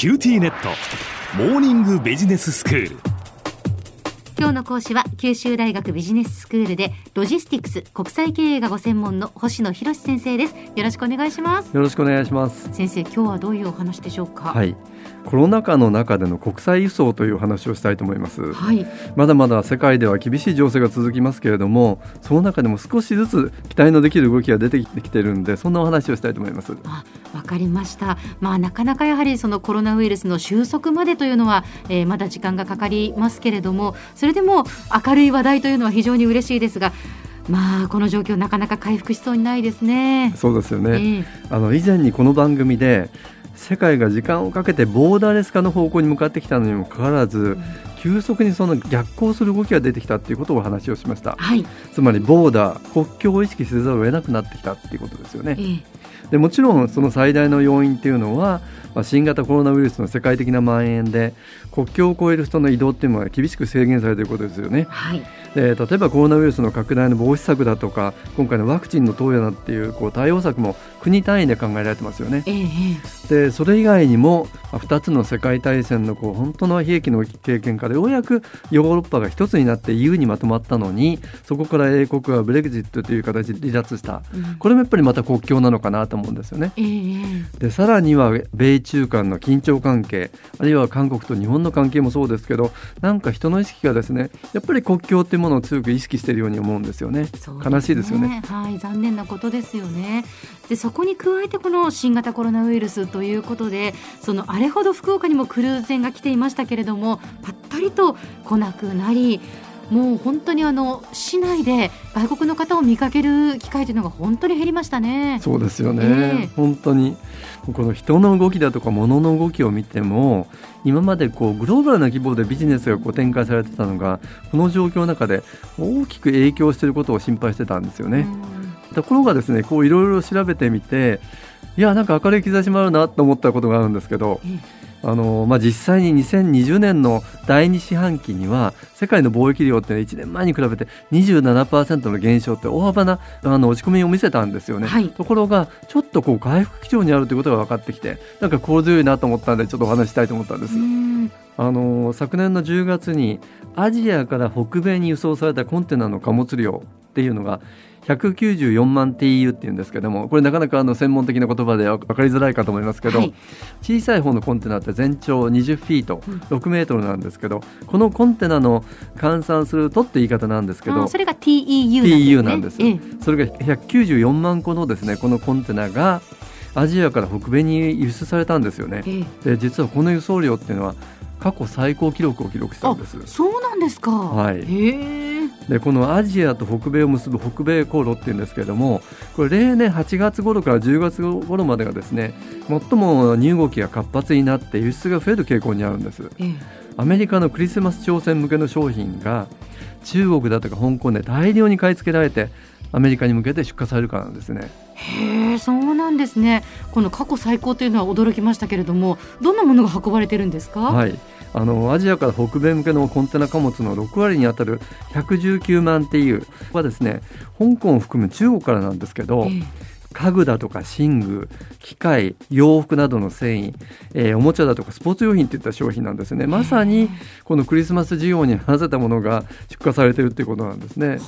QTnet。モーニングビジネススクール。今日の講師は九州大学ビジネススクールでロジスティクス国際経営がご専門の星野博先生です。よろしくお願いします。よろしくお願いします。先生今日はどういうお話でしょうか？はいコロナ禍の中での国際輸送という話をしたいと思います、はい、まだまだ世界では厳しい情勢が続きますけれどもその中でも少しずつ期待のできる動きが出てきているんでそんなお話をしたいと思います。あわかりました。まあなかなかやはりそのコロナウイルスの収束までというのは、えー、まだ時間がかかりますけれどもそれでも明るい話題というのは非常に嬉しいですがまあこの状況なかなか回復しそうにないですね。そうですよね、えー、あの以前にこの番組で世界が時間をかけてボーダーレス化の方向に向かってきたのにもかかわらず、うん、急速にその逆行する動きが出てきたっていうことをお話をしました、はい、つまりボーダー国境を意識せざるを得なくなってきたっていうことですよね、えー、でもちろんその最大の要因っていうのはまあ、新型コロナウイルスの世界的な蔓延で国境を越える人の移動っていうのは厳しく制限されていることですよね。はい、で例えばコロナウイルスの拡大の防止策だとか今回のワクチンの投与なっていうこう対応策も国単位で考えられてますよね。えでそれ以外にも2つの世界大戦のこう本当の悲劇の経験からようやくヨーロッパが一つになって EU にまとまったのにそこから英国はブレグジットという形で離脱した、うん、これもやっぱりまた国境なのかなと思うんですよね。えー、でさらには米中間の緊張関係あるいは韓国と日本の関係もそうですけどなんか人の意識がですねやっぱり国境ってものを強く意識しているように思うんですよね、ね、悲しいですよね。はい残念なことですよね。でそこに加えてこの新型コロナウイルスということでそのあれほど福岡にもクルーズ船が来ていましたけれどもぱったりと来なくなりもう本当にあの市内で外国の方を見かける機会というのが本当に減りましたね。そうですよね、えー、本当にこの人の動きだとか物の動きを見ても今までこうグローバルな規模でビジネスがこう展開されてたのがこの状況の中で大きく影響していることを心配してたんですよね。ところがですねこういろいろ調べてみていやなんか明るい兆しもあるなと思ったことがあるんですけど。えーあのまあ、実際に2020年の第2四半期には世界の貿易量って1年前に比べて27%の減少って大幅なあの落ち込みを見せたんですよね、はい、ところがちょっとこう回復基調にあるということが分かってきてなんか心強いなと思ったんでちょっとお話したいと思ったんです。あの昨年の10月にアジアから北米に輸送されたコンテナの貨物量っていうのが194万 TU っていうんですけどもこれなかなかあの専門的な言葉で分かりづらいかと思いますけど、はい、小さい方のコンテナって全長20フィート、6メートルなんですけどこのコンテナの換算するとって言い方なんですけどそれが TEU なんです、ね、です、それが194万個のですねこのコンテナがアジアから北米に輸出されたんですよね。で実はこの輸送量っていうのは過去最高記録を記録したんです。そうなんですか。はい。でこのアジアと北米を結ぶ北米航路っていうんですけれどもこれ例年8月頃から10月頃までがですね最も荷動きが活発になって輸出が増える傾向にあるんです。ええ、アメリカのクリスマス挑戦向けの商品が中国だとか香港で大量に買い付けられてアメリカに向けて出荷されるからなんですね。へえそうなんですね。この過去最高というのは驚きましたけれどもどんなものが運ばれてるんですか？はい。あのアジアから北米向けのコンテナ貨物の6割に当たる119万っていうはですね香港を含む中国からなんですけど、え家具だとか寝具機械洋服などの繊維、えー、おもちゃだとかスポーツ用品といった商品なんですね。まさにこのクリスマス需要に合わせたものが出荷されているということなんですね。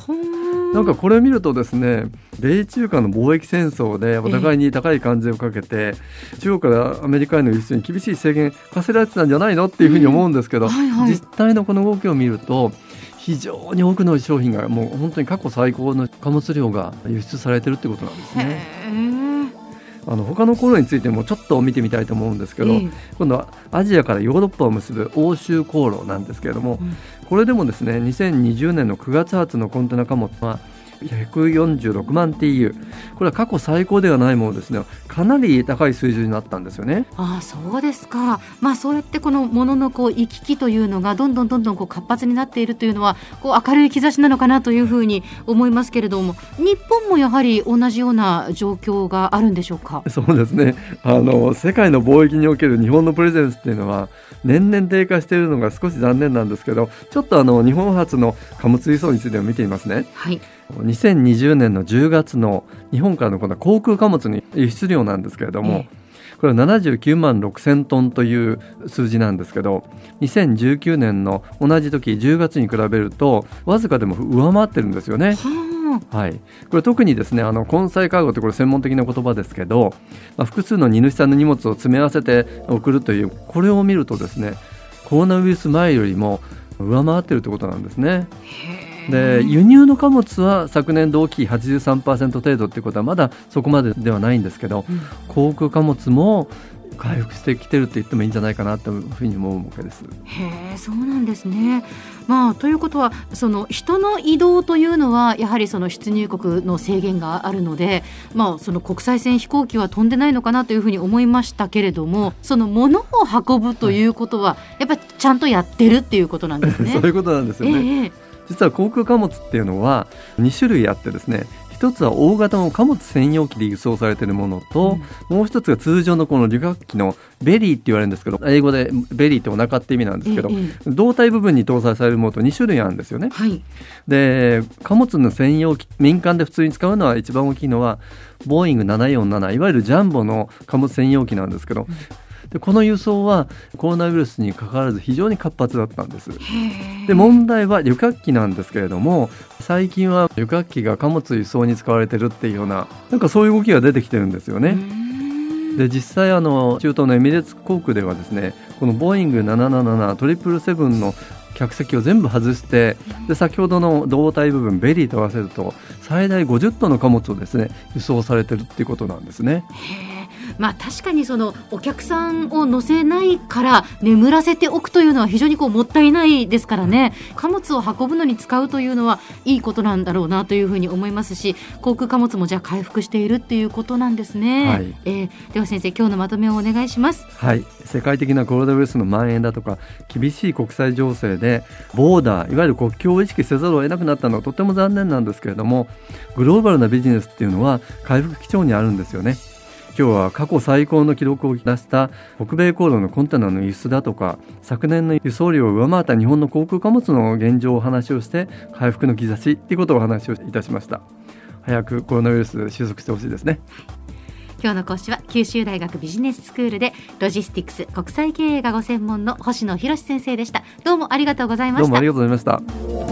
なんかこれを見るとですね米中間の貿易戦争でお互いに高い関税をかけて、えー、中国からアメリカへの輸出に厳しい制限課せられてたんじゃないのっていうふうに思うんですけど、はいはい、実態のこの動きを見ると非常に多くの商品がもう本当に過去最高の貨物量が輸出されてるってことなんですね。あの他の航路についてもちょっと見てみたいと思うんですけど、今度はアジアからヨーロッパを結ぶ欧州航路なんですけれども、うん、これでもですね2020年の9月発のコンテナ貨物は146万 TU これは過去最高ではないものですね。かなり高い水準になったんですよね。ああそうですか。まあそうやってこのもののこう行き来というのがどんどんどんどんこう活発になっているというのはこう明るい兆しなのかなというふうに思いますけれども日本もやはり同じような状況があるんでしょうか？そうですね。あの世界の貿易における日本のプレゼンスっていうのは年々低下しているのが少し残念なんですけどちょっとあの日本発の貨物輸送についても見てみますね。はい2020年の10月の日本からのこの航空貨物の輸出量なんですけれども、これは79万6000トンという数字なんですけど2019年の同じ時10月に比べるとわずかでも上回ってるんですよね。はい、これ特にですねあの根菜カーゴってこれ専門的な言葉ですけど、まあ、複数の荷主さんの荷物を詰め合わせて送るというこれを見るとですねコロナウイルス前よりも上回ってるということなんですね。で輸入の貨物は昨年同期83%程度っていうことはまだそこまでではないんですけど、うん、航空貨物も回復してきてるって言ってもいいんじゃないかなというふうに思うわけです。へえ、そうなんですね。まあということはその人の移動というのはやはりその出入国の制限があるので、まあその国際線飛行機は飛んでないのかなというふうに思いましたけれども、その物を運ぶということはやっぱりちゃんとやってるっていうことなんですね。そういうことなんですよね。えー実は航空貨物っていうのは2種類あってですね一つは大型の貨物専用機で輸送されているものと、うん、もう一つが通常のこの旅客機の belly って言われるんですけど英語で belly ってお腹って意味なんですけど、ええ、胴体部分に搭載されるものと2種類あるんですよね。はい、で貨物の専用機民間で普通に使うのは一番大きいのはボーイング747いわゆるジャンボの貨物専用機なんですけど、でこの輸送はコロナウイルスにかかわらず非常に活発だったんですで問題は旅客機なんですけれども最近は旅客機が貨物輸送に使われてるっていうようななんかそういう動きが出てきてるんですよね。で実際あの中東のエミレーツ航空ではですねこのボーイング777トリプルセブンの客席を全部外してで先ほどの胴体部分 belly と合わせると最大50トンの貨物をですね輸送されてるっていうことなんですね。まあ、確かにそのお客さんを乗せないから眠らせておくというのは非常にこうもったいないですからね。貨物を運ぶのに使うというのはいいことなんだろうなというふうに思いますし航空貨物もじゃあ回復しているっていうことなんですね、はい、えー、では先生今日のまとめをお願いします。はい。世界的なコロナウイルスの蔓延だとか厳しい国際情勢でボーダーいわゆる国境を意識せざるを得なくなったのはとても残念なんですけれどもグローバルなビジネスっていうのは回復基調にあるんですよね今日は過去最高の記録を出した北米航路のコンテナの輸出だとか昨年の輸送量を上回った日本の航空貨物の現状をお話をして回復の兆しということをお話をいたしました。早くコロナウイルス収束してほしいですね。今日の講師は九州大学ビジネススクールでロジスティクス国際経営がご専門の星野博先生でした。どうもありがとうございました。どうもありがとうございました